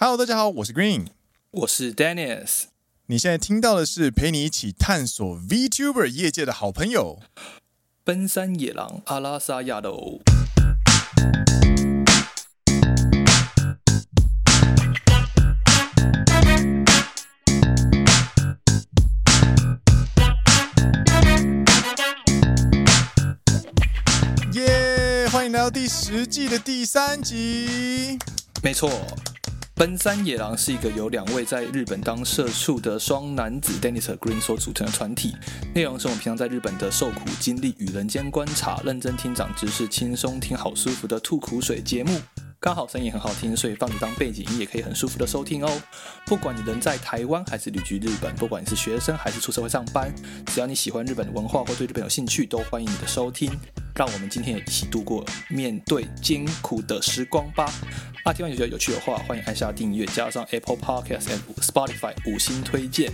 Hello，大家好，我是 Green，我是 Dennis。你现在听到的是陪你一起探索 VTuber 业界的好朋友——奔山野狼阿拉萨亚喽。耶！欢迎来到第十季的第三集。没错。奔山野狼是一个由两位在日本当社畜的双男子 Dennis Green 所组成的团体，内容是我们平常在日本的受苦经历与人间观察，认真听长知识，轻松听好舒服的吐苦水节目。刚好声音很好听，所以放着当背景音也可以很舒服的收听哦。不管你人在台湾还是旅居日本，不管你是学生还是出社会上班，只要你喜欢日本的文化或对日本有兴趣，都欢迎你的收听。让我们今天也一起度过面对艰苦的时光吧。啊，听完觉得有趣的话，欢迎按下订阅，加上 Apple Podcast 和 Spotify 五星推荐，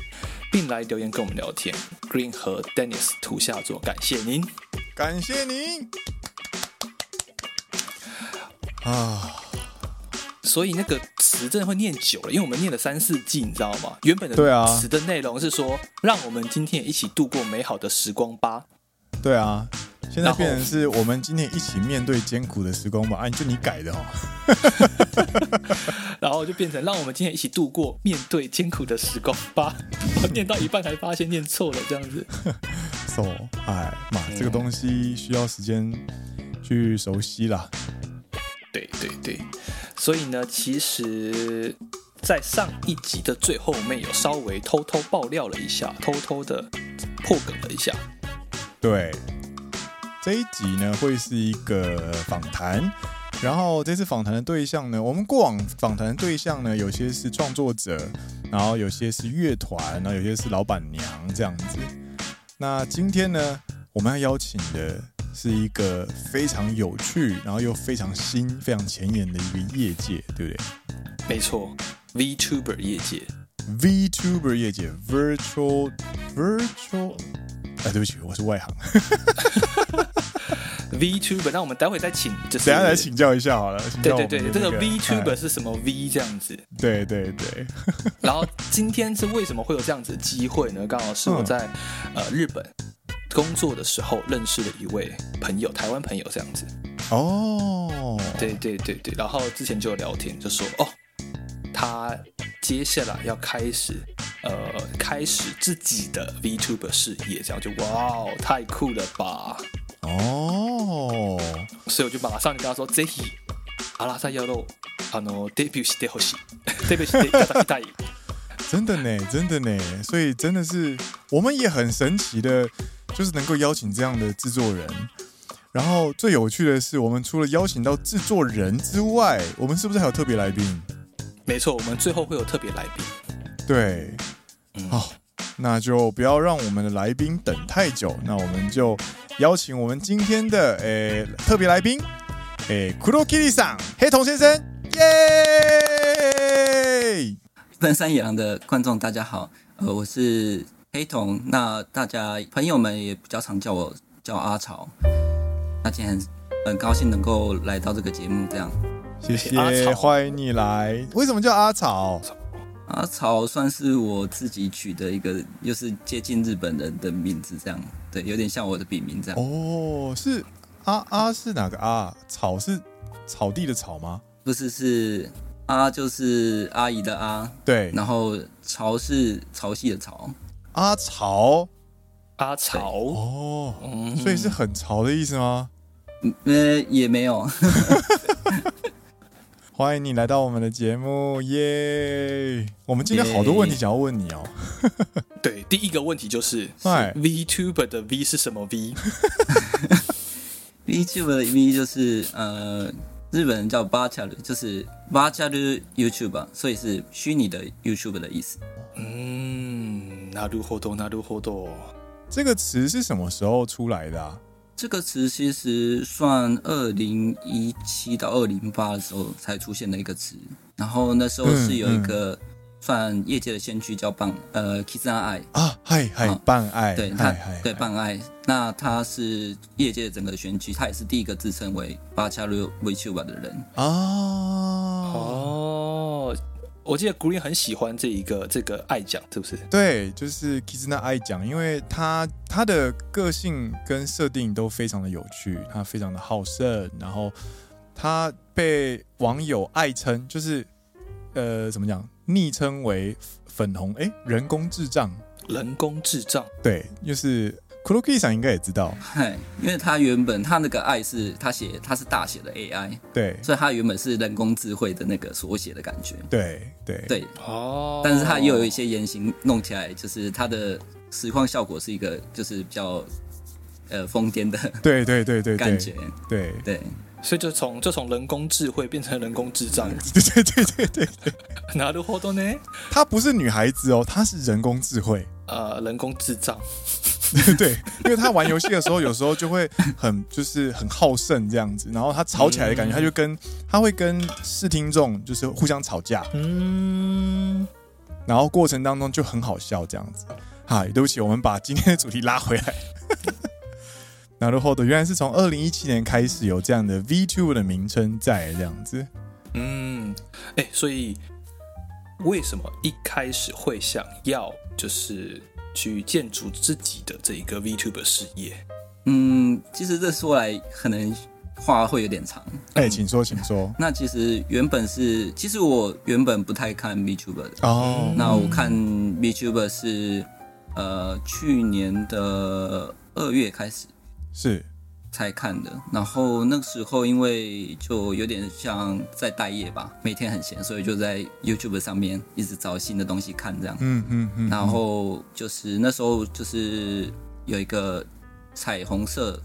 并来留言跟我们聊天。Green 和 Dennis 图下作，感谢您，感谢您。啊，所以那个词真的会念久了，因为我们念了三四季，你知道吗？原本的词的内容是说，让我们今天也一起度过美好的时光吧。对啊，现在变成是我们今天一起面对艰苦的时光吧。啊，就你改的哦。然后就变成让我们今天一起度过面对艰苦的时光吧。我念到一半才发现念错了，这样子。So，哎嘛，这个东西需要时间去熟悉啦。对对对，所以呢，其实，在上一集的最后面有稍微偷偷爆料了一下，偷偷的破梗了一下。对，这一集呢会是一个访谈，然后这次访谈的对象呢，我们过往访谈的对象呢，有些是创作者，然后有些是乐团，然后有些是老板娘这样子。那今天呢，我们要邀请的。是一个非常有趣，然后又非常新、非常前沿的一个业界，对不对？没错，VTuber 业界，VTuber 业界，Virtual Virtual，哎，对不起，我是外行。VTuber，那我们待会再请，就是等下来请教一下好了。对对对，这个 VTuber 是什么 V 这样子？对对对。然后今天是为什么会有这样子的机会呢？刚好是我在、日本。工作的时候认识了一位朋友，台湾朋友这样子。哦，对对对对，然后之前就有聊天，就说哦，他接下来要开始呃开始自己的 VTuber 事业，这样就哇哦，太酷了吧！哦，所以我就马上就跟他说，ぜひ阿拉萨亚喽，あのデビューしてほしい，デビューしていただきたい。 真的呢，真的呢，所以真的是我们也很神奇的。就是能够邀请这样的制作人，然后最有趣的是，我们除了邀请到制作人之外，我们是不是还有特别来宾？没错，我们最后会有特别来宾。对，好，那就不要让我们的来宾等太久，那我们就邀请我们今天的诶特别来宾，诶黒桐さん黑瞳先生，耶！奔山野狼的观众大家好，呃，我是。黑童，那大家朋友们也比较常叫我叫阿草。那今天很高兴能够来到这个节目，这样。谢谢，阿草欢迎你来。为什么叫阿草？阿草算是我自己取的一个，又是接近日本人的名字，这样。对，有点像我的笔名这样。哦，是阿阿是哪个阿？草是草地的草吗？不是，是阿就是阿姨的阿。对，然后潮是潮汐的潮。阿潮，阿潮哦，所以是很潮的意思吗？嗯，也没有。欢迎你来到我们的节目，耶！我们今天好多问题想要问你哦。对，第一个问题就是，是 VTuber 的 V 是什么 V？VTuber 的 V 就是呃，日本人叫バーチャル，就是 Virtual YouTuber，所以是虚拟的 YouTuber 的意思。嗯。なるほど，なるほど。这个词是什么时候出来的啊？这个词其实算二零一七到二零八的时候才出现的一个词。然后那时候是有一个 算业界的先驱叫棒呃 Kizuna AI 啊，嗨嗨棒爱，对他对棒爱。那他是业界的整个先驱，他也是第一个自称为 Virtual VTuber 的人哦。哦。我记得 Green 很喜欢这一个这个爱奖，是不是？对，就是 Kizuna 爱奖，因为他他的个性跟设定都非常的有趣，他非常的好胜，然后他被网友爱称，就是呃怎么讲，昵称为粉红哎人工智障，人工智障，对，就是。Kuroki 桑应该也知道，嗨，因为他原本他那个爱是他写他是大写的 AI，对，所以他原本是人工智慧的那个缩写的感觉，对对。对。哦，但是他又有一些言行弄起来，就是他的实况效果是一个就是比较呃疯癫的，对对对对。感觉，对。对，所以就从就从人工智慧变成人工智障，对对对对对对，なるほど呢？他不是女孩子哦，他是人工智慧，呃，人工智障。对，因为他玩游戏的时候，有时候就会很就是很好胜这样子，然后他吵起来的感觉，他就跟他会跟视听众就是互相吵架，嗯，然后过程当中就很好笑这样子。嗨，对不起，我们把今天的主题拉回来。 然后的原来是从二零一七年开始有这样的 VTuber 的名称在这样子。嗯，哎，所以为什么一开始会想要就是？去建筑自己的这一个 VTuber 事业。嗯，其实这说来可能话会有点长。哎、欸，请说，请说。那其实原本是，其实我原本不太看 VTuber 的。哦。那我看 VTuber 是，呃，去年的二月开始是才看的。然后那个时候因为就有点像在待业吧，每天很闲，所以就在 YouTube 上面一直找新的东西看这样。嗯嗯嗯。然后就是那时候就是有一个。彩虹色，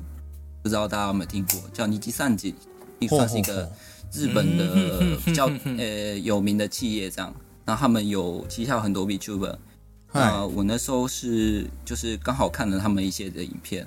不知道大家有没有听过？叫尼基善吉，也算是一个日本的比较呃有名的企业，这样。然后他们有旗下有很多 VTuber。那我那时候是就是刚好看了他们一些的影片，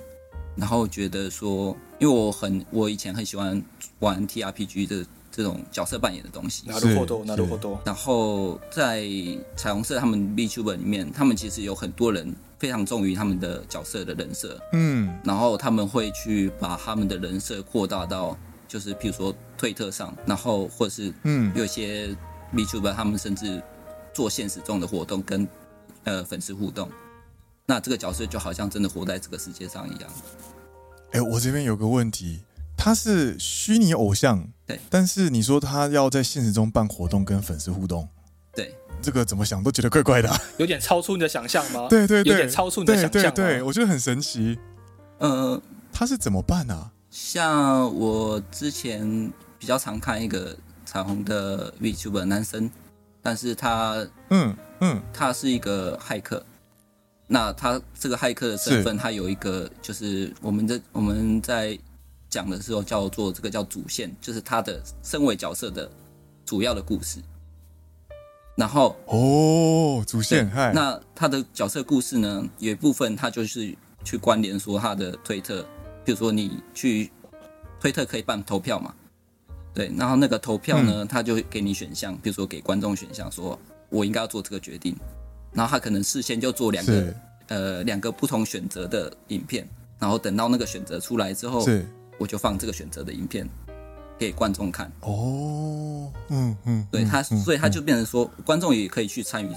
然后觉得说，因为我很我以前很喜欢玩 TRPG 的这种角色扮演的东西。なるほど，なるほど。然后在彩虹社他们 VTuber 里面，他们其实有很多人。非常重于他们的角色的人设，嗯，然后他们会去把他们的人设扩大到，就是譬如说推特上，然后或者是嗯，有些 VTuber 他们甚至做现实中的活动跟呃粉丝互动， 那这个角色就好像真的活在这个世界上一样。哎，我这边有个问题，他是虚拟偶像，对，但是你说他要在现实中办活动跟粉丝互动，对。这个怎么想都觉得怪怪的，啊，有点超出你的想象吗？对对对，有点超出你的想象。对对对，我觉得很神奇。呃，他是怎么办呢，啊？像我之前比较常看一个彩虹的 VTuber 男生，但是他嗯嗯，他是一个骇客。那他这个骇客的身份，他有一个就是我们在我们在讲的时候叫做这个叫主线，就是他的身为角色的主要的故事。然后哦，主线，那他的角色故事呢，有一部分他就是去关联说他的推特，比如说你去推特可以办投票嘛，对，然后那个投票呢，他就给你选项，比如说给观众选项，说我应该要做这个决定，然后他可能事先就做两个呃两个不同选择的影片，然后等到那个选择出来之后，我就放这个选择的影片。给观众看。哦，嗯嗯，对他，所以他就变成说，观众也可以去参与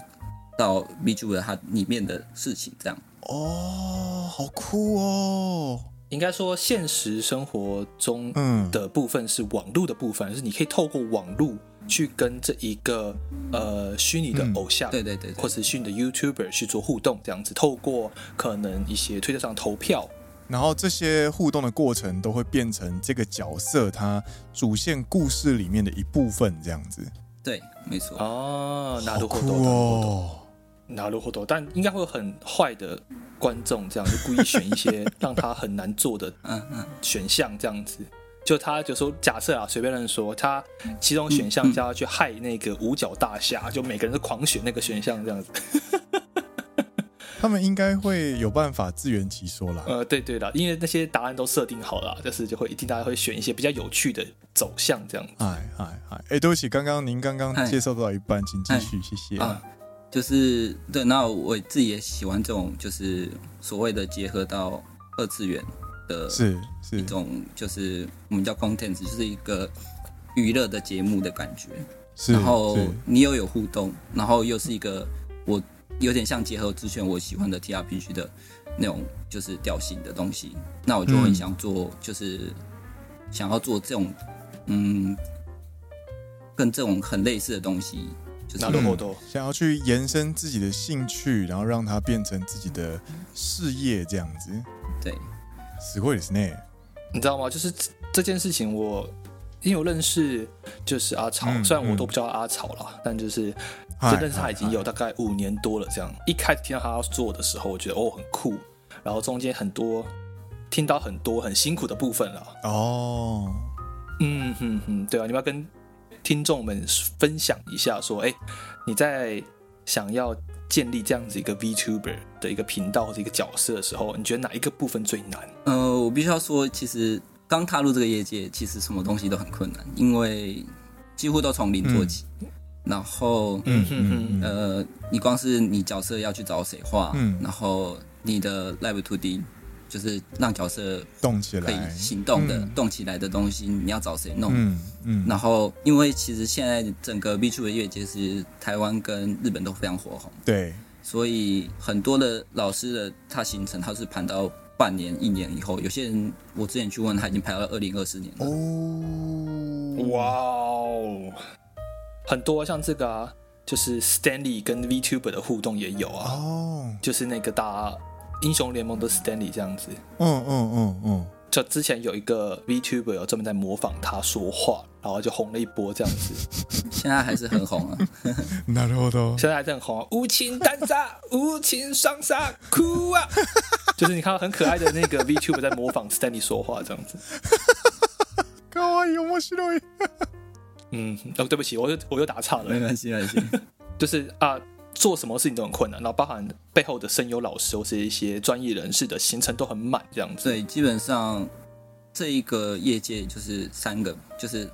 到 VTuber 它里面的事情，这样。哦，好酷哦！应该说，现实生活中的部分是网络的部分，是你可以透过网络去跟这一个呃虚拟的偶像，对对对，或是虚拟的 YouTuber 去做互动，这样子，透过可能一些推特上投票。然后这些互动的过程都会变成这个角色他主线故事里面的一部分，这样子。对，没错。哦，好酷哦，なるほど。但应该会有很坏的观众，这样就故意选一些让他很难做的嗯嗯选项，这样子。 就他就说，假设啊，随便乱说，他其中选项叫他去害那个五角大厦，就每个人都狂选那个选项，这样子。他们应该会有办法自圆其说啦。呃，对对的，因为那些答案都设定好了，就是就会一定大家会选一些比较有趣的走向这样子。哎哎哎，哎，对不起，刚刚您刚刚介绍到一半，请继续，谢谢。啊，就是对，那我自己也喜欢这种，就是所谓的结合到二次元的，是一种，就是我们叫 content，就是一个娱乐的节目的感觉。 是，然后是你又有互动，然后又是一个我有点像结合之前我喜欢的 TRPG 的那种就是调性的东西，那我就很想做，就是想要做这种嗯，跟这种很类似的东西，就是なるほど嗯想要去延伸自己的兴趣，然后让它变成自己的事业，这样子。对， すごいですね。你知道吗？就是这件事情，我因为我认识就是阿草，嗯虽然我都不叫阿草啦，嗯、但就是嗨真认识他已经有大概五年多了。这样一开始听到他要做的时候，我觉得哦很酷，然后中间很多听到很多很辛苦的部分了。哦，嗯哼哼，对啊，你们要跟听众们分享一下，说，哎，你在想要 建立这样子一个 VTuber 的一个频道或者一个角色的时候，你觉得哪一个部分最难？呃，我必须要说，其实刚踏入这个业界，其实什么东西都很困难，因为几乎都从零做起。嗯、然后，嗯嗯嗯，呃，你光是你角色要去找谁画，嗯，然后你的 Live 2D。就是让角色动起来，可以行动的、嗯、动起来的东西，你要找谁弄？嗯嗯。然后，因为其实现在整个 VTuber 的业界是台湾跟日本都非常火红，对，所以很多的老师的他行程他是盘到半年、一年以后。有些人我之前去问，他已经排到了二零二四年了。哦，哇哦，很多像这个啊，就是 Stanley 跟 VTuber 的互动也有啊。哦，就是那个大。英雄联盟的 Stanley 这样子，嗯嗯嗯嗯，就之前有一个 VTuber 有专门在模仿他说话，然后就红了一波这样子。现在还是很红啊，なるほど。现在还是很红啊，无情单杀，无情双杀，哭啊！就是你看到很可爱的那个 VTuber 在模仿 Stanley 说话这样子。かわいい、面白い。嗯，哦，对不起，我又我又打岔了，没关系，没关系。就是啊。 做什么事情都很困难，然后包含背后的声优老师或是一些专业人士的行程都很满，这样子。对，基本上这一个业界就是三个，就是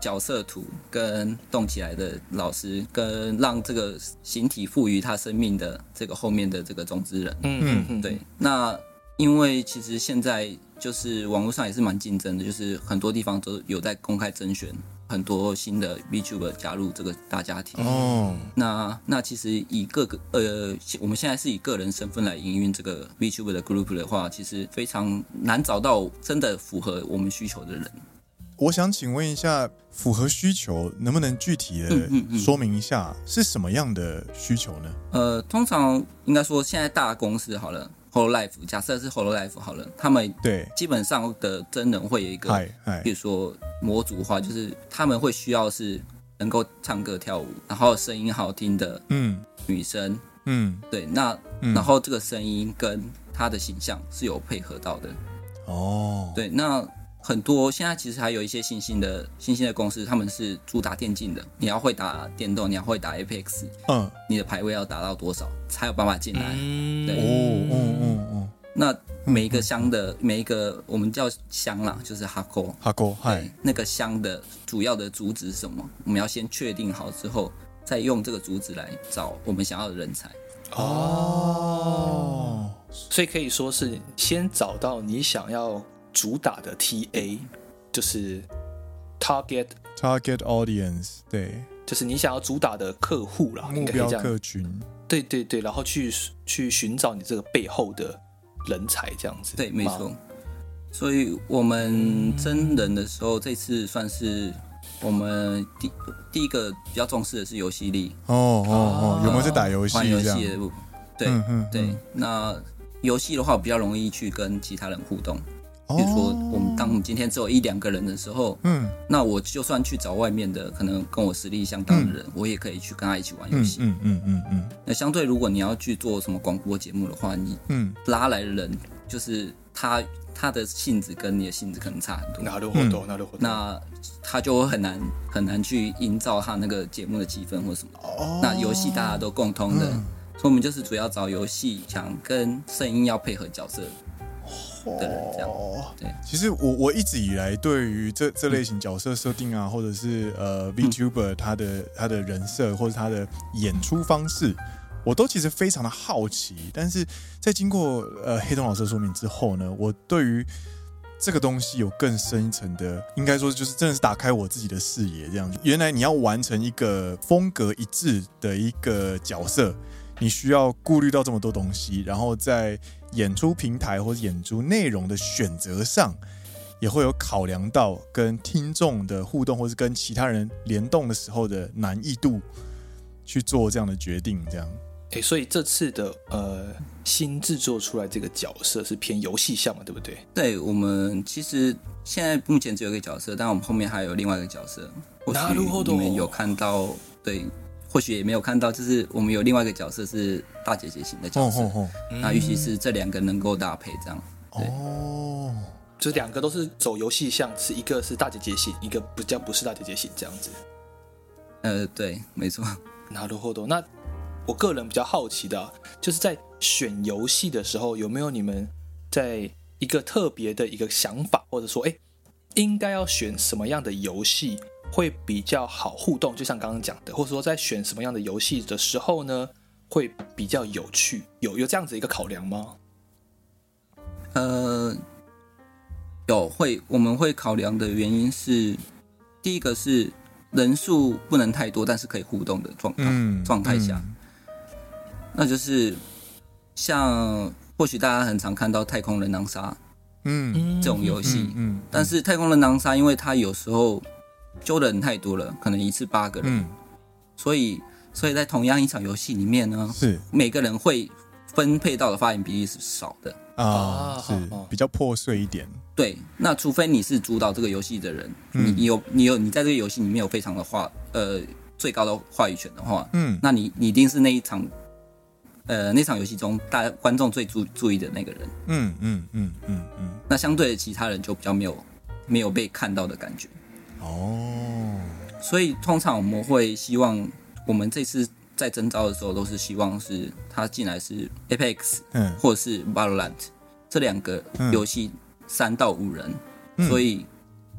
角色图跟动起来的老师，跟让这个形体赋予它生命的这个后面的这个种子人。嗯嗯嗯，对。那因为其实现在就是网络上也是蛮竞争的，就是很多地方都有在公开甄选。很多新的 VTuber 加入这个大家庭哦，那那其实以各个呃，我们现在是以个人身份来营运这个 VTuber 的 group 的话，其实非常难找到真的符合我们需求的人。我想请问一下，符合需求能不能具体的说明一下是什么样的需求呢？呃，通常应该说现在大公司好了。Hololive，假设是 Holo Life 好了，他们对。基本上的真人会有一个，比如说模组化，就是他们会需要是能够唱歌跳舞，然后声音好听的，嗯，女生，嗯，对，那、嗯、然后这个声音跟他的形象是有配合到的，哦，对，那。很多现在其实还有一些新兴的新兴的公司，他们是主打电竞的。你要会打电动，你要会打 Apex，嗯，你的排位要达到多少才有办法进来？嗯、对，哦嗯嗯嗯。那每一个箱的每一个我们叫箱啦，就是哈扣哈扣，嗨，那个箱的主要的主旨是什么？我们要先确定好之后，再用这个主旨来找我们想要的人才。哦，所以可以说是先找到你想要。主打的 TA 就是 target target audience，对，就是你想要主打的客户啦，目标客群。对对对，然后去去寻找你这个背后的人才，这样子。对，没错。所以我们真人的时候，这次算是我们第第一个比较重视的是游戏力。哦哦哦，有没有在打游戏？玩游戏的，对嗯嗯对。那游戏的话，比较容易去跟其他人互动。比如说，我们当我们今天只有一两个人的时候，嗯，那我就算去找外面的可能跟我实力相当的人，我也可以去跟他一起玩游戏。嗯嗯嗯嗯。那相对，如果你要去做什么广播节目的话，你嗯拉来的人就是他他的性质跟你的性质可能差很多。那都很多，那都很多。那他就会很难很难去营造他那个节目的气氛或什么。哦。那游戏大家都共通的，所以我们就是主要找游戏想跟声音要配合角色。哦，对，其实我我一直以来对于这这类型角色设定啊，或者是呃 VTuber 他的他的人设或者他的演出方式，我都其实非常的好奇。但是在经过呃黑洞老师的说明之后呢，我对于这个东西有更深一层的，应该说就是真的是打开我自己的视野，这样子。原来你要完成一个风格一致的一个角色，你需要顾虑到这么多东西，然后在演出平台或者演出内容的选择上，也会有考量到跟听众的互动，或是跟其他人联动的时候的难易度，去做这样的决定，这样。哎，所以这次的呃新制作出来这个角色是偏游戏向嘛，对不对？对，我们其实现在目前只有一个角色，但我们后面还有另外一个角色。或许你们有看到，对，或许也没有看到，就是我们有另外一个角色是大姐姐型的角色。哦、那尤其是这两个能够搭配这样。哦，这两个都是走游戏向，是一个是大姐姐型，一个不叫不是大姐姐型这样子。呃，对，没错。なるほど。那我个人比较好奇的，就是在选游戏的时候，有没有你们在一个特别的一个想法，或者说，哎，应该要选什么样的游戏 会比较好互动？就像刚刚讲的，或者说在选什么样的游戏的时候呢，会比较有趣？有有这样子一个考量吗？呃，有会，我们会考量的原因是，第一个是人数不能太多，但是可以互动的状态、嗯、状态下。嗯那就是像或许大家很常看到太空人狼杀，嗯，这种游戏，嗯，嗯，但是太空人狼杀，因为它有时候揪的人太多了，可能一次八个人，嗯，所以所以在同样一场游戏里面呢，是。每个人会分配到的发言比例是少的。啊，是比较破碎一点。对，那除非你是主导这个游戏的人，你你有你有你在这个游戏里面有非常的话呃最高的话语权的话，嗯，那你你一定是那一场。呃，那场游戏中，大家观众最注注意的那个人，嗯嗯嗯嗯嗯，那相对的其他人就比较没有没有被看到的感觉。哦，所以通常我们会希望，我们这次在征召的时候，都是希望是他进来是 Apex，嗯，或者是 Valorant 这两个游戏三到五人，嗯、所以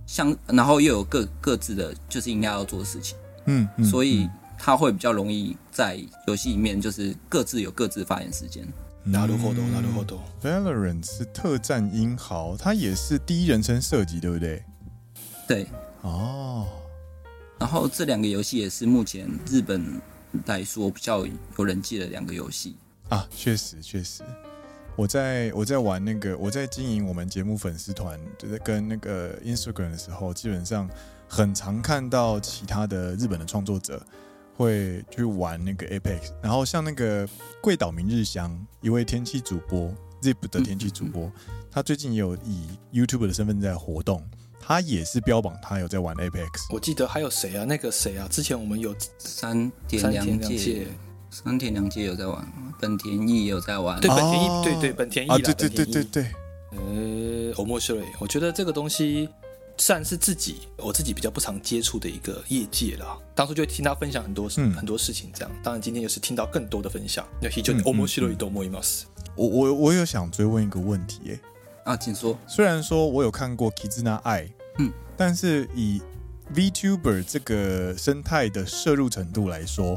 相然后又有各各自的就是应该要做的事情，嗯，嗯所以。他会比较容易在游戏里面，就是各自有各自发言时间。なるほど，なるほど。Valorant 是特战英豪，它也是第一人称射击，对不对？对。 哦。然后这两个游戏也是目前日本来说比较有人气的两个游戏啊。确实，确实。我在我在玩那个我在经营我们节目粉丝团，就在跟那个 Instagram 的时候，基本上很常看到其他的日本的创作者。会去玩那个 Apex，然后像那个贵岛明日香，一位天气主播，Zip 的天气主播，他最近也有以 YouTube 的身份在活动，他也是标榜他有在玩 Apex。我记得还有谁啊？那个谁啊？之前我们有山田凉介，山田凉介有在玩，本田翼也有在玩。对，本田翼，对对，本田翼，对对对对对。呃，好面白い，我觉得这个东西。算是自己我自己比较不常接触的一个业界了。当初就听他分享很多事、嗯、很多事情，这样。当然今天又是听到更多的分享。那非常面白いと思います。我我我有想追问一个问题，哎，啊，请说。虽然说我有看过 Kizuna AI， 嗯，但是以 VTuber 这个生态的摄入程度来说，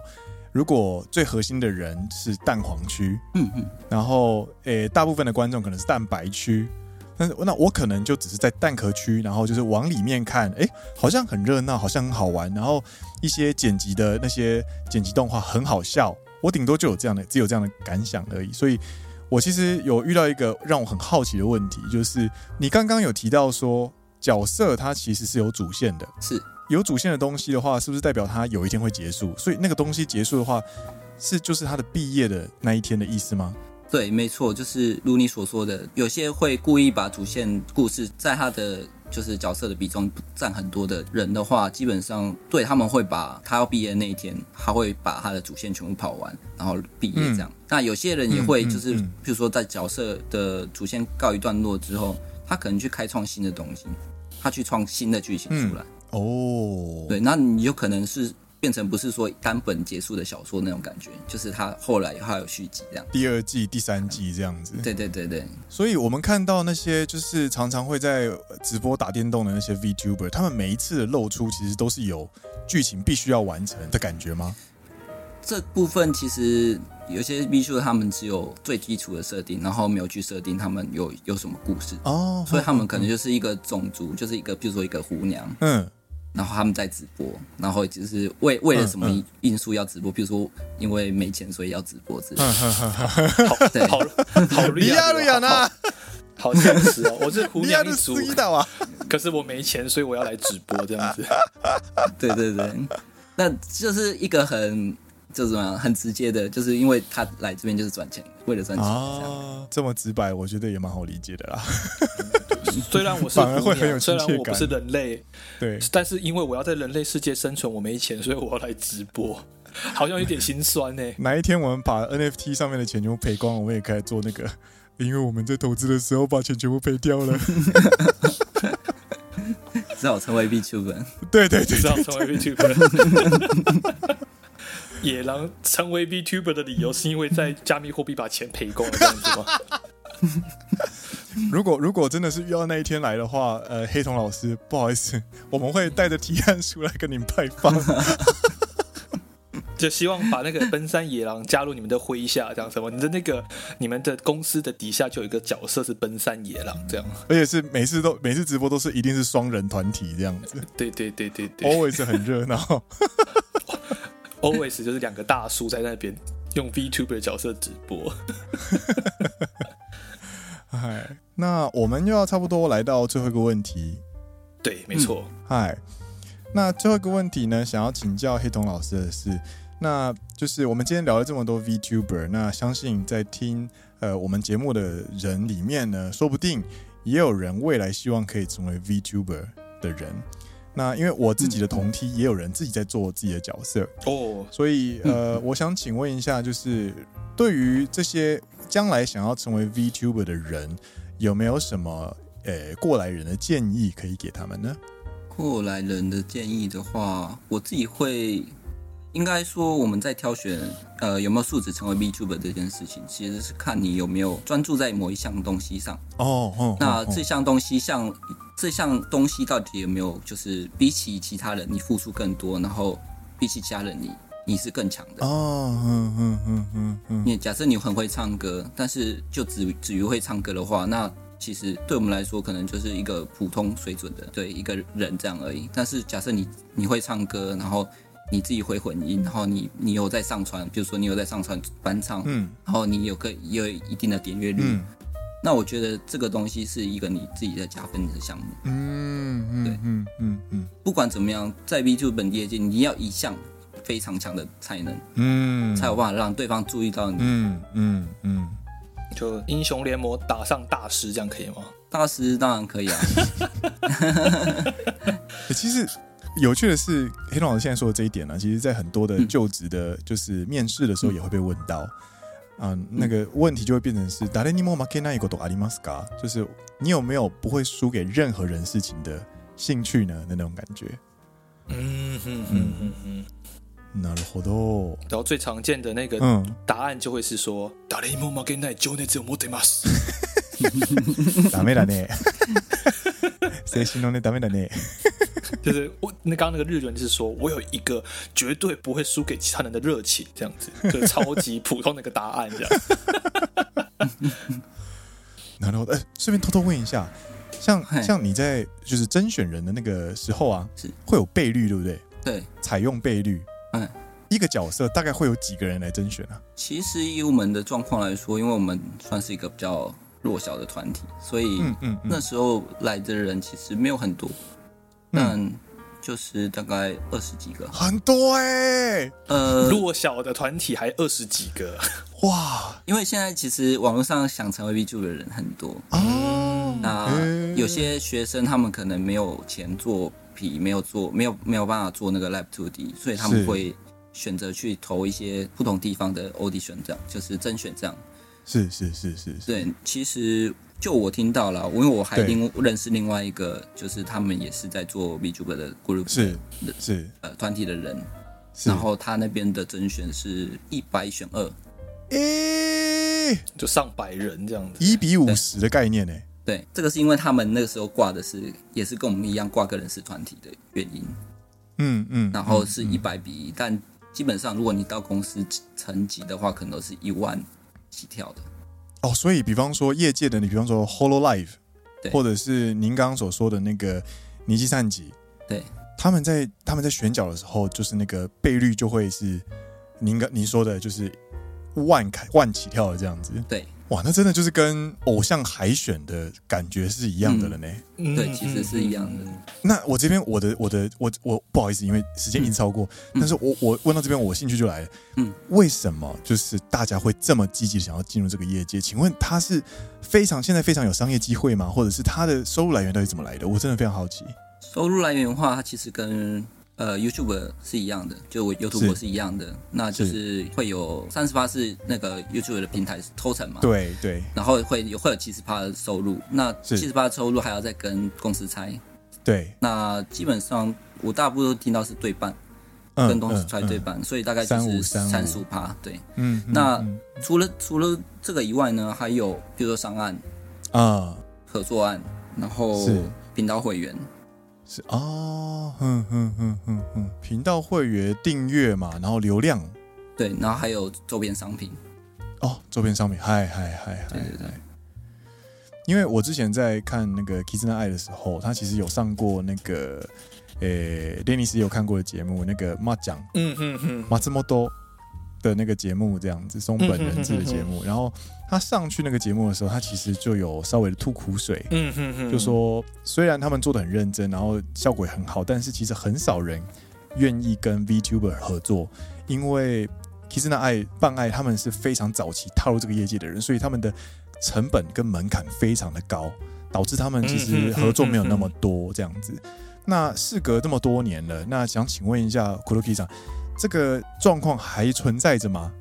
如果最核心的人是蛋黄区，嗯嗯，然后诶、欸，大部分的观众可能是蛋白区。但是那我可能就只是在蛋壳区，然后就是往里面看，哎，好像很热闹，好像很好玩，然后一些剪辑的那些剪辑动画很好笑，我顶多就有这样的，只有这样的感想而已。所以，我其实有遇到一个让我很好奇的问题，就是你刚刚有提到说角色它其实是有主线的，是有主线的东西的话，是不是代表它有一天会结束？所以那个东西结束的话，是就是它的毕业的那一天的意思吗？对，没错，就是如你所说的，有些会故意把主线故事在他的就是角色的比重占很多的人的话，基本上对他们会把他要毕业的那一天，他会把他的主线全部跑完，然后毕业这样。嗯、那有些人也会就是，比如说在角色的主线告一段落之后，他可能去开创新的东西，他去创新的剧情出来。嗯、哦，对，那你有可能是。变成不是说单本结束的小说那种感觉，就是他后来还有续集这样，第二季、第三季这样子。对对对对，所以我们看到那些就是常常会在直播打电动的那些 VTuber，他们每一次的露出其实都是有剧情必须要完成的感觉吗？这部分其实有些 VTuber 他们只有最基础的设定，然后没有去设定他们有有什么故事哦，所以他们可能就是一个种族，就是一个比如说一个狐娘，嗯，然后他们在直播，然后就是为为了什么因素要直播，比如说因为没钱所以要直播之类的。好，对，好，好利亚利亚纳，好现实哦，我是狐娘一族啊，可是我没钱，所以我要来直播这样子。对对对，那就是一个很。就是怎么样，很直接的，就是因为他来这边就是赚钱，为了赚钱啊，这么直白，我觉得也蛮好理解的啦。虽然我是，反而会很有虽然我不是人类，对，但是因为我要在人类世界生存，我没钱，所以我要来直播，好像有点心酸呢。哪一天我们把 NFT 上面的钱全部赔光，我们也可以做那个，因为我们在投资的时候把钱全部赔掉了，只好成为 VTuber，对对对，只好成为 VTuber。野狼成为 VTuber 的理由是因为在加密货币把钱赔光了，这样子吗？如果如果真的是遇到那一天来的话，呃，黑童老师，不好意思，我们会带着提案书来跟您拜访，就希望把那个奔山野狼加入你们的麾下，这样什么？你的那个你们的公司的底下就有一个角色是奔山野狼，这样，而且是每次都每次直播都是一定是双人团体这样子，对对对对对，always 很热闹。Always 就是两个大叔在那边用 VTuber 的角色直播。嗨，那我们又要差不多来到最后一个问题。对，没错。嗨、嗯，那最后一个问题呢，想要请教黑瞳老师的是，那就是我们今天聊了这么多 VTuber，那相信在听呃我们节目的人里面呢，说不定也有人未来希望可以成为 VTuber 的人。那因为我自己的同梯也有人自己在做自己的角色哦，所以呃，我想请问一下，就是对于这些将来想要成为 VTuber 的人，有没有什么呃过来人的建议可以给他们呢？过来人的建议的话，我自己会。应该说，我们在挑选呃有没有素质成为 VTuber 这件事情，其实是看你有没有专注在某一项东西上。哦哦。那这项东西像这项东西到底有没有就是比起其他人你付出更多，然后比起其他人你你是更强的。哦，嗯嗯嗯嗯嗯。你假设你很会唱歌，但是就只止于会唱歌的话，那其实对我们来说可能就是一个普通水准的对一个人这样而已。但是假设你你会唱歌，然后你自己会混音，然后你你有在上传，比如说你有在上传翻唱，嗯，然后你有个有一定的点阅率，嗯，那我觉得这个东西是一个你自己的加分的项目，嗯嗯，对，嗯嗯嗯，不管怎么样，在 VTuber 本业界，你要一项非常强的才能，嗯，才有办法让对方注意到你，嗯嗯嗯，就英雄联盟打上大师，这样可以吗？大师当然可以啊，其实。有趣的是，黑瞳老师现在说的这一点呢，其实，在很多的就职的，就是面试的时候，也会被问到。啊，那个问题就会变成是，谁にも负けないことありますか？就是你有没有不会输给任何人事情的兴趣呢？的那种感觉。嗯嗯嗯嗯嗯。なるほど。然后最常见的那个答案就会是说，谁にも负けない情热を持ってます。ダメだね。精神のね、ダメだね。 就是我那刚刚那个日文就是说，我有一个绝对不会输给其他人的热情，这样子，就是超级普通的一个答案，这样。然后，哎，顺便偷偷问一下，像像你在就是甄选人的那个时候啊，是会有倍率，对不对？对，采用倍率。嗯，一个角色大概会有几个人来甄选啊？其实以我们的状况来说，因为我们算是一个比较弱小的团体，所以嗯嗯，那时候来的人其实没有很多。但就是大概二十几个，很多哎、欸。呃，弱小的团体还二十几个，哇！因为现在其实网络上想成为 VTuber 的人很多哦。那有些学生他们可能没有钱做皮，没有做，没有没有办法做那个 Live 2D，所以他们会选择去投一些不同地方的 audition，这样就是甄选这样。是是是是，是，对，其实。就我听到了，因为我还另认识另外一个，就是他们也是在做 VTuber 的 group，是是。呃团体的人，然后他那边的甄选是一百选二，诶，就上百人这样子，一比五十的概念呢？对，这个是因为他们那个时候挂的是，也是跟我们一样挂个人是团体的原因，嗯嗯，然后是一百比一，但基本上如果你到公司层级的话，可能都是一万起跳的。哦，所以比方说业界的你，比方说 Hololive，或者是您刚刚所说的那个尼基善吉，对，他们在他们在选角的时候，就是那个倍率就会是您刚您说的，就是万开万起跳的这样子。对。哇，那真的就是跟偶像海选的感觉是一样的了呢。嗯、对，其实是一样的。那我这边我的我的我我不好意思，因为时间已经超过，嗯、但是我我问到这边，我兴趣就来了。嗯，为什么就是大家会这么积极想要进入这个业界？请问他是非常现在非常有商业机会吗？或者是他的收入来源到底怎么来的？我真的非常好奇。收入来源的话，它其实跟呃，YouTube 是一样的，就我 YouTube 是，是一样的，那就是。会有三十趴是那个 YouTube 的平台抽成嘛，对对，然后会有会有七十趴的收入，那七十趴的收入还要再跟公司拆，对，那基本上我大部分都听到是对半，嗯、跟公司拆对半，嗯嗯、所以大概就是三十五趴，对，嗯，那嗯。除了除了这个以外呢，还有比如说上岸啊，合作案，然后频道会员。是哦，哼哼哼哼哼，频道会员订阅嘛，然后流量，对，然后还有周边商品，哦，周边商品，嗨嗨嗨，对对对。因为我之前在看那个《Kizuna AI》的时候，他其实有上过那个，诶、欸，丹尼斯有看过的节目，那个麻将，嗯嗯嗯，马自莫多。的那个节目这样子，松本人志的节目，然后他上去那个节目的时候，他其实就有稍微的吐苦水，嗯嗯嗯，就说虽然他们做的很认真，然后效果也很好，但是其实很少人愿意跟 VTuber 合作，因为 Kizuna AI 绊爱他们是非常早期踏入这个业界的人，所以他们的成本跟门槛非常的高，导致他们其实合作没有那么多这样子。那事隔这么多年了，那想请问一下 Kuroki 长。这个状况还存在着吗？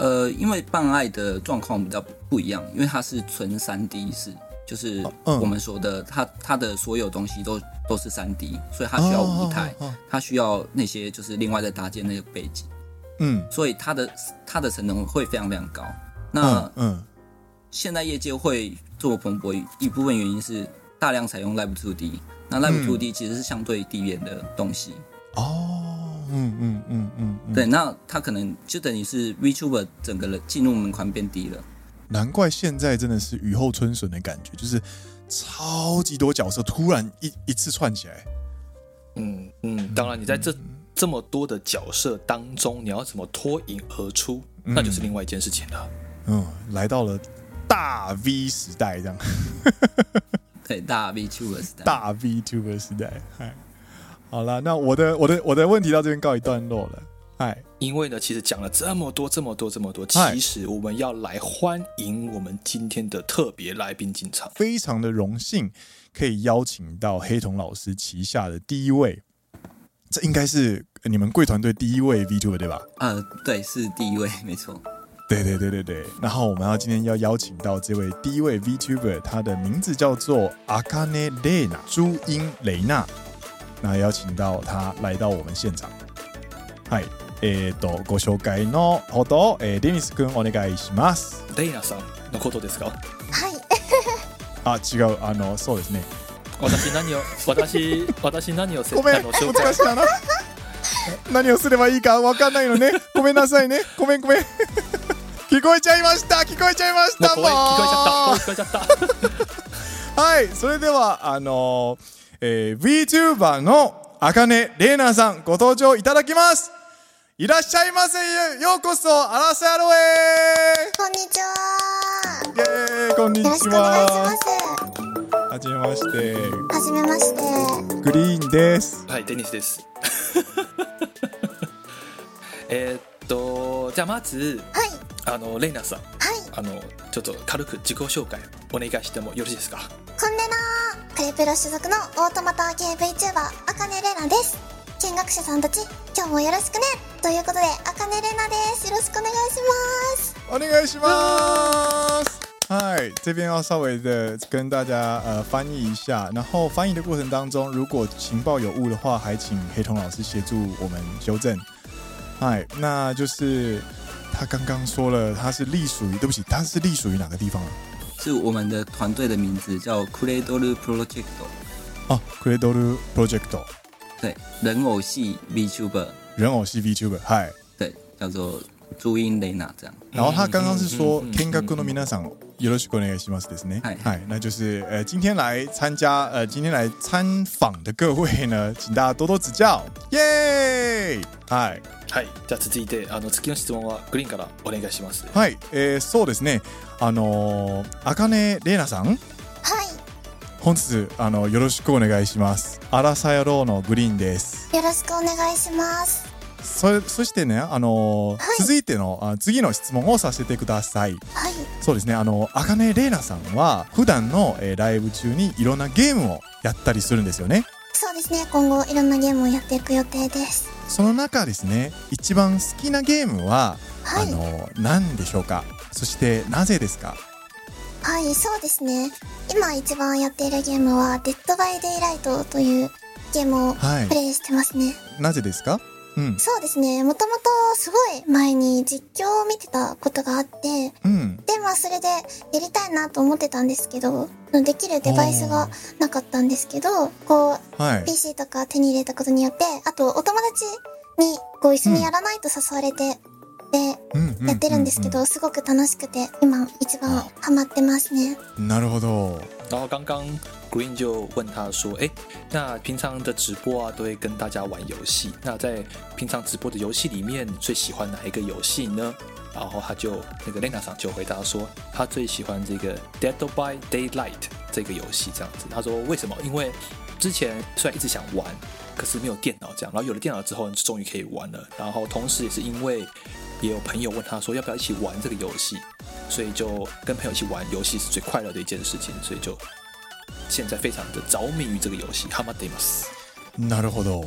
呃，因为办爱的状况比较不一样，因为它是纯三 D 式，就是我们说的，它它的所有东西都都是三 D，所以它需要舞台，它需要那些就是另外再搭建那个背景，嗯，所以它的它的成本会非常非常高。那嗯，现在业界会做蓬勃，一部分原因是大量采用 Live 2D，那 Live 2D 其实是相对低廉的东西。哦。嗯嗯嗯嗯，对，那他可能就等于是 VTuber 整个的进入门槛变低了。难怪现在真的是雨后春笋的感觉，就是超级多角色突然一一次串起来。嗯嗯，当然你在这、嗯、这么多的角色当中，你要怎么脱颖而出，嗯、那就是另外一件事情了。嗯，来到了大 V 时代，这样。对，大 VTuber 时代，大 VTuber 时代，嗨。好了，那我的我的我的问题到这边告一段落了。嗨，因为呢，其实讲了这么多这么多这么多，其实我们要来欢迎我们今天的特别来宾进场，非常的荣幸可以邀请到黑瞳老师旗下的第一位，这应该是你们贵团队第一位 VTuber 对吧？呃，对，是第一位，没错。对对对对对。然后我们要今天要邀请到这位第一位 VTuber，他的名字叫做阿卡内蕾娜朱茵雷娜。那邀请到他来到我们现场。はい、えーとご绍介のほど、えー、デニス君お愿いします。レイナさんのことですか？はい。あ、违うあのそうですね。私何を私私何をごめん难しいな。何をすればいいかわかんないのね。ごめんなさいね。ごめんごめん。闻こえちゃいました。闻こえちゃいました。もう闻こえちゃった。闻こえちゃった。はい、それではあのー。えー、VTuber のあかねれいなさんご登场いただきます。いらっしゃいませ。ようこそあらせアロエ。こんにちは。イェーイこんにちは。はじめまして。はじめまして。グリーンです。はいデニスです。えっとじゃあまずはい。あのレイナさん。はい。あのちょっと軽く自己绍介お愿いしてもよろしいですか？こんでなクレプロ所属のオートマタ系 VTuber あかねれなです。见学者さんたち今日もよろしくね。ということであかねれなです。よろしくお愿いします。お愿いします。嗨，这边要稍微的跟大家呃翻译一下，然后翻译的过程当中，如果情报有误的话，还请黑瞳老师协助我们修正。嗨，那就是他刚刚说了，他是隶属于，对不起，他是隶属于哪个地方啊？是我们的团队的名字叫 Cradle Project 哦，Cradle Project，对，人偶系 VTuber， 人偶系 VTuber，嗨，对，叫做朱茵蕾娜这样。然后他刚刚是说嗯嗯嗯见学の皆さん よろしくお愿いしますですね。嗨嗨，那就是呃，今天来参加呃，今天来参访的各位呢，请大家多多指教，耶！嗨。はい。じゃあ続いて、あの、次の质问はグリーンからお愿いします。はい、えー、そうですね。あのー、あかねれいなさん、はい本日あのよろしくお愿いします。アラサヤローのグリーンです。よろしくお愿いしますそそしてね、あのーはい続いてのあ次の质问をさせてください。はいそうですね。あのあかねれいなさんは普段の、えーライブ中にいろんなゲームをやったりするんですよね。そうですね今后いろんなゲームをやっていく予定ですその中ですね、一番好きなゲームは、はいあの何でしょうか？そしてなぜですか？はいそうですね今一番やっているゲームは「デッド・バイ・デイ・ライト」というゲームをはいプ。レイしてますね、なぜですか？うん。そうですねもともとすごい前に実况を见てたことがあってうん。でまあそれでやりたいなと思ってたんですけどできるデバイスがなかったんですけどこうはい。PC とか手に入れたことによってあとお友达にこう一绪にやらないと诱われて、でやってるんですけど、すごく楽しくて今一番ハマってますねうん。なるほど。然后刚刚 Green 就问他说：“哎，那平常的直播啊，都会跟大家玩游戏。那在平常直播的游戏里面，最喜欢哪一个游戏呢？”然后他就那个 Lena 上就回答说：“他最喜欢这个 Dead by Daylight 这个游戏。这样子，他说为什么？因为之前虽然一直想玩，可是没有电脑这样，然后有了电脑之后，就终于可以玩了。然后同时也是因为也有朋友问他说要不要一起玩这个游戏，所以就跟朋友一起玩游戏是最快乐的一件事情，所以就。”现在非常的着迷于这个游戏，ハマっています。なるほど。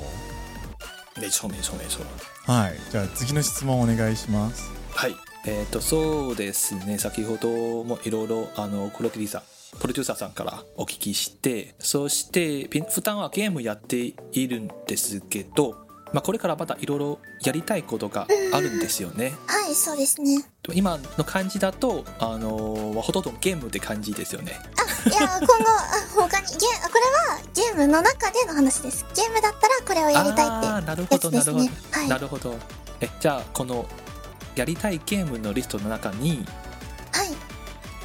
没错没错没错。はい。じゃあ次の質問お願いします。はい。えっ、とそうですね。先ほどもいろいろあの黒木さんプロデューサーさんからお聞きして、そして普段はゲームやっているんですけど、まあこれからまたいろいろやりたいことがあるんですよね。はいそうですね今の感じだとあのほとんどゲームって感じですよね。いや今后あ他にゲあこれはゲームの中での话ですゲームだったらこれをやりたいってあーなるほやつですどなるほどね。はいなるほど。えじゃあこのやりたいゲームのリストの中に、はい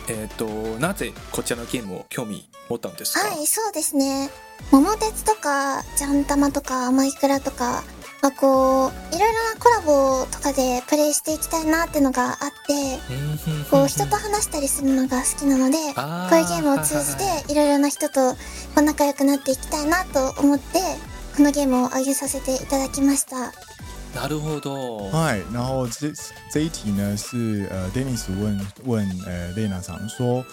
えっ、となぜこちらのゲームを兴味持ったんですか？はい、そうですね。桃鉄とか、ジャンタマとか、マイクラとか、まあ、こう、いろいろなコラボとかでプレイしていきたいなってのがあって、うんこう、人と话したりするのが好きなので、こういうゲームを通じて、いろいろな人とこう仲良くなっていきたいなと思って、このゲームを上げさせていただきました。なるほど。嗨，然后这这一题呢是呃，Dennis 问问呃蕾娜桑说，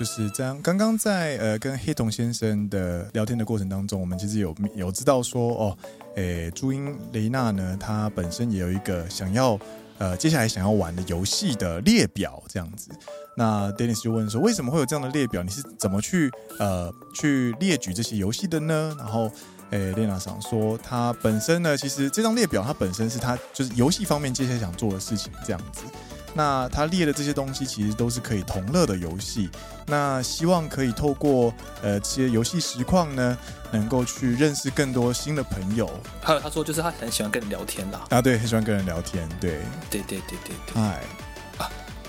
就是这样。刚刚在呃跟黑瞳先生的聊天的过程当中，我们其实有有知道说哦，诶，朱茵蕾娜呢，她本身也有一个想要呃接下来想要玩的游戏的列表这样子。那 Dennis 就问说，为什么会有这样的列表？你是怎么去呃去列举这些游戏的呢？然后。诶，蕾娜想说，他本身呢，其实这张列表，它本身是他就是游戏方面接下来想做的事情这样子。那他列的这些东西，其实都是可以同乐的游戏。那希望可以透过呃这些游戏实况呢，能够去认识更多新的朋友。还有他说，就是他很喜欢跟人聊天啦。啊，对，很喜欢跟人聊天，对，对对对对对。哎，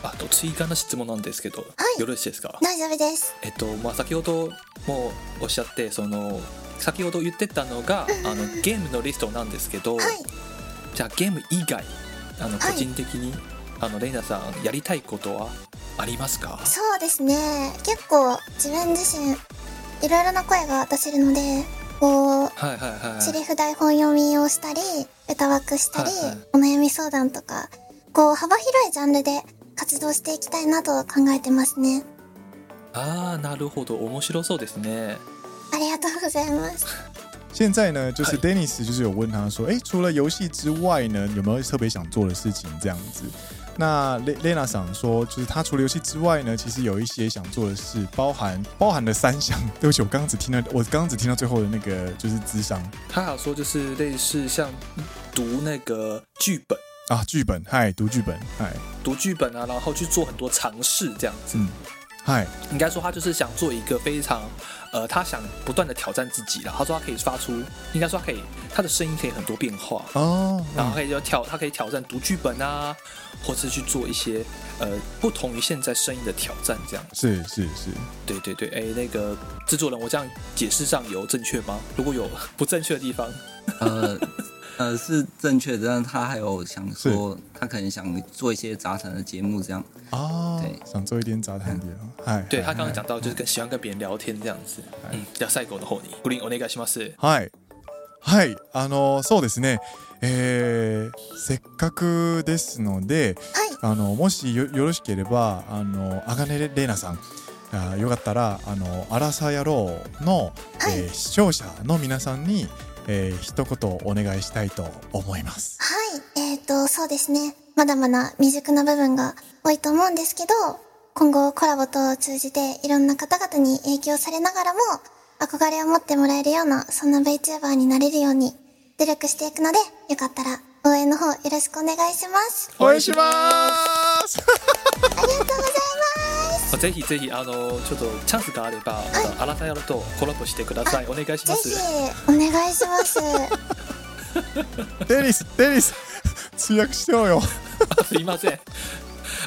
あと追加の质问なんですけど、はいよろしいですか。大丈夫です。えっとまあ先ほどもおっしゃってその先ほど言ってたのがあのゲームのリストなんですけど、はい。じゃあゲーム以外あのはい个人的に、 あのレイナさんやりたいことはありますか？そうですね。结构自分自身、いろいろな声が出せるので、こう、はいはいはい。セリフ台本読みをしたり、歌枠したり、はいはいお悩み相谈とか、こう幅広いジャンルで活动していきたいなと考えてますね。ああなるほど面白そうですね。ありがとうございます。现在呢，就是嗨 Dennis 就是有问他说，哎，除了游戏之外呢，有没有特别想做的事情？这样子。那 Lena 想说，就是他除了游戏之外呢，其实有一些想做的事，包含包含了三项。对不起，我刚刚只听到我刚刚只听到最后的那个就是智商他还有说就是类似像读那个剧本，啊，剧本，嗨，读剧本，嗨，读剧本啊，然后去做很多尝试这样子。嗯，嗨，应该说他就是想做一个非常，呃，他想不断的挑战自己了。他说他可以发出，应该说他可以，他的声音可以很多变化哦，然后可以就挑，他可以挑战读剧本啊，或是去做一些呃不同于现在声音的挑战，这样。是是是，对对对，哎，那个制作人，我这样解释上有正确吗？如果有 不正确的地方，呃。呃，是正确的，但是他还有想说，他可能想做一些杂谈的节目，这样。哦，对，想做一点杂谈的。嗨，对他刚刚讲到，就是跟喜欢跟别人聊天这样子。嗯，じゃ最后の方にグリーンお愿いします。はい、はい、あのそうですね。えー、せっかくですので、あのもしよよろしければ、あのあかねれなさん。あよかったらあのアラサー野郎の、えー、视聴者の皆さんにえー、一言お愿いしたいと思います。はい。えっ、ー、と、そうですね。まだまだ未熟な部分が多いと思うんですけど、今后コラボと通じていろんな方々に影响されながらも、憧れを持ってもらえるような、そんな VTuber になれるように努力していくので、よかったら応援の方よろしくお愿いします。お愿いしますありがとうございますぜひぜひあのちょっとチャンスがあれば、はい、あなたやるとコラボしてください。お愿いします。ぜひお愿いします。デニスデニス通訳してよよ。すいません。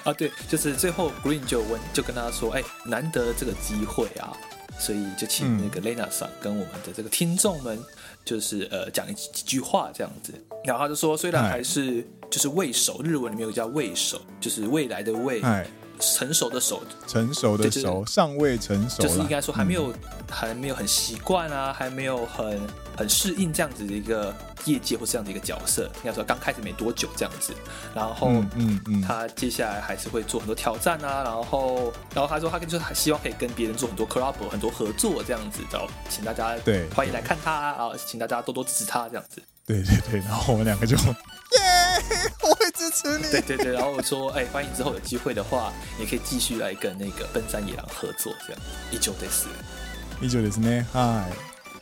啊，对，就是最后 Green 就问，就跟他说，哎，难得这个机会啊，所以就请那个 Lena 桑跟我们的这个听众们，就是呃讲几几句话这样子。然后他就说，虽然还是就是未熟，日文里面有个叫未熟，就是未来的未。 成熟的手，成熟的熟，就是、尚未成熟，就是应该说还没有，嗯、还没有很习惯啊，还没有很很适应这样子的一个业界或这样的一个角色。应该说刚开始没多久这样子，然后嗯嗯，嗯。他接下来还是会做很多挑战啊，然后然后他说他就是还希望可以跟别人做很多 collab 很多合作这样子，然后请大家对。欢迎来看他啊，请大家多多支持他这样子。对对对，然后我们两个就 耶，我会支持你。对对对，然后我说，哎，欢迎之后有机会的话，也可以继续来跟那个奔山野郎合作，这样。以上です。以上ですね。はい。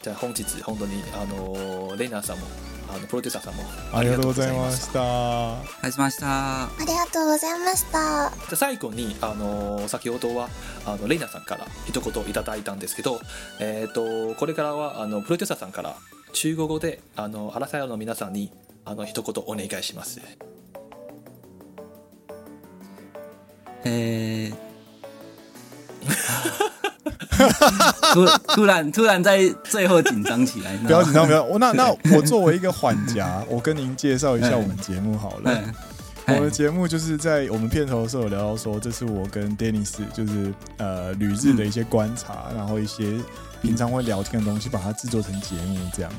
じゃあ本日本当にあのレナさんもあのプロデューサーさんもありがとうございました。ありがとうございました。ありがとうございました。じゃあ最后にあの先ほどはあのレナさんから一言いただいたんですけど、えっ、ー、とこれからはあのプロデューサーさんから。中国语であのアラサヤの皆さんにあの一言お愿いします。えー、突突然突然在最后紧张起来，不要紧张，不要。我那那我作为一个缓颊，我跟您介绍一下我们节目好了。我们节目就是在我们片头的时候有聊到说，这是我跟 Dennis 就是呃旅日的一些观察，嗯、然后一些。平常会聊天的东西，把它制作成节目这样。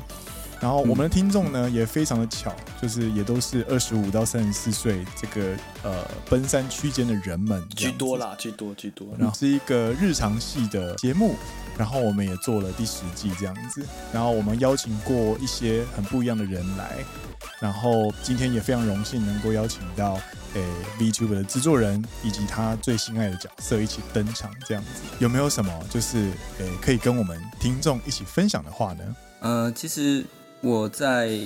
然后我们的听众呢，也非常的巧，就是也都是二十五到三十四岁这个呃奔山区间的人们居多啦，居多居多。然后是一个日常系的节目，然后我们也做了第十季这样子。然后我们邀请过一些很不一样的人来，然后今天也非常荣幸能够邀请到。诶，VTuber 的制作人以及他最心爱的角色一起登场，这样子有没有什么就是诶可以跟我们听众一起分享的话呢？呃，其实我在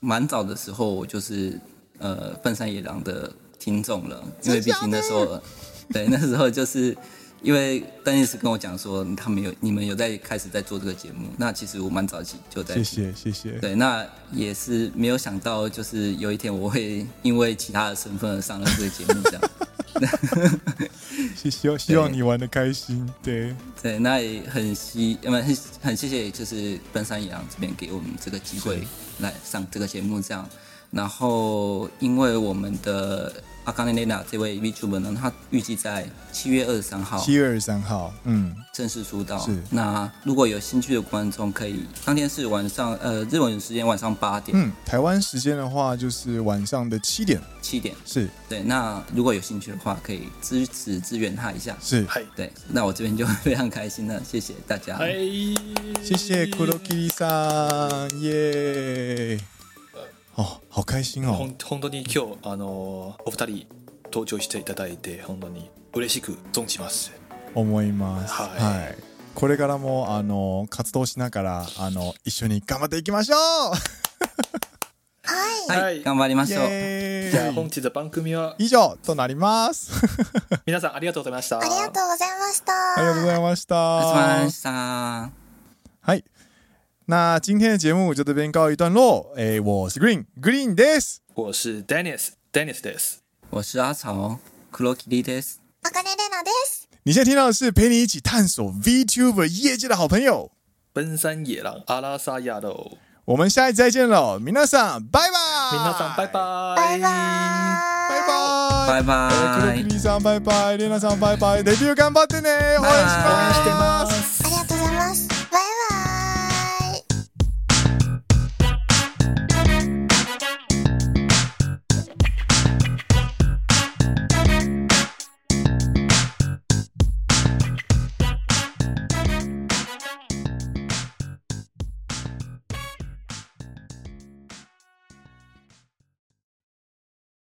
蛮早的时候，我就是呃奔山野狼的听众了，因为毕竟那时候，对，那时候就是。因为丹尼斯跟我讲说，他们有你们有在开始在做这个节目，那其实我蛮早期就在。谢谢谢谢。对，那也是没有想到，就是有一天我会因为其他的身份而上了这个节目，这样。希望希望你玩的开心，对对，那也很希，很很谢谢，就是奔山野郎这边给我们这个机会来上这个节目，这样。然后因为我们的。阿卡内雷娜这位 VTuber 呢，他预计在七月二十三号，七月二十三号，嗯，正式出道。是。那如果有兴趣的观众，可以当天是晚上，呃，日本时间晚上八点。嗯，台湾时间的话就是晚上的七点。七点。是。对，那如果有兴趣的话，可以支持支援他一下。是。对，那我这边就非常开心了，谢谢大家。谢，谢谢黒雾さん，耶。哦，好开心哦！本当に今日あのお二人登场していただいて本当に嬉しく存じます。思います。はい。はい、これからもあの活动しながらあの一绪に顽张っていきましょう。はい、顽张りましょう。じゃあ本日の番组は？以上となります。皆さんありがとうございました。ありがとうございました。ありがとうございました。お疲れ様でした。はい，那今天的节目就这边告一段落。诶，我是 Green Green です。我是 Dennis Dennis です。我是阿草黒雾です。あかねれなです。你现在听到的是陪你一起探索 VTuber 业界的好朋友。奔山野狼阿拉萨亚喽。我们下一次再见喽，皆さん拜拜。皆さん拜拜。バイバ拜拜。拜拜。黒雾さん拜拜，レナさん拜拜，デビュー顽张ってね。応援しバイ応援してま。ますす。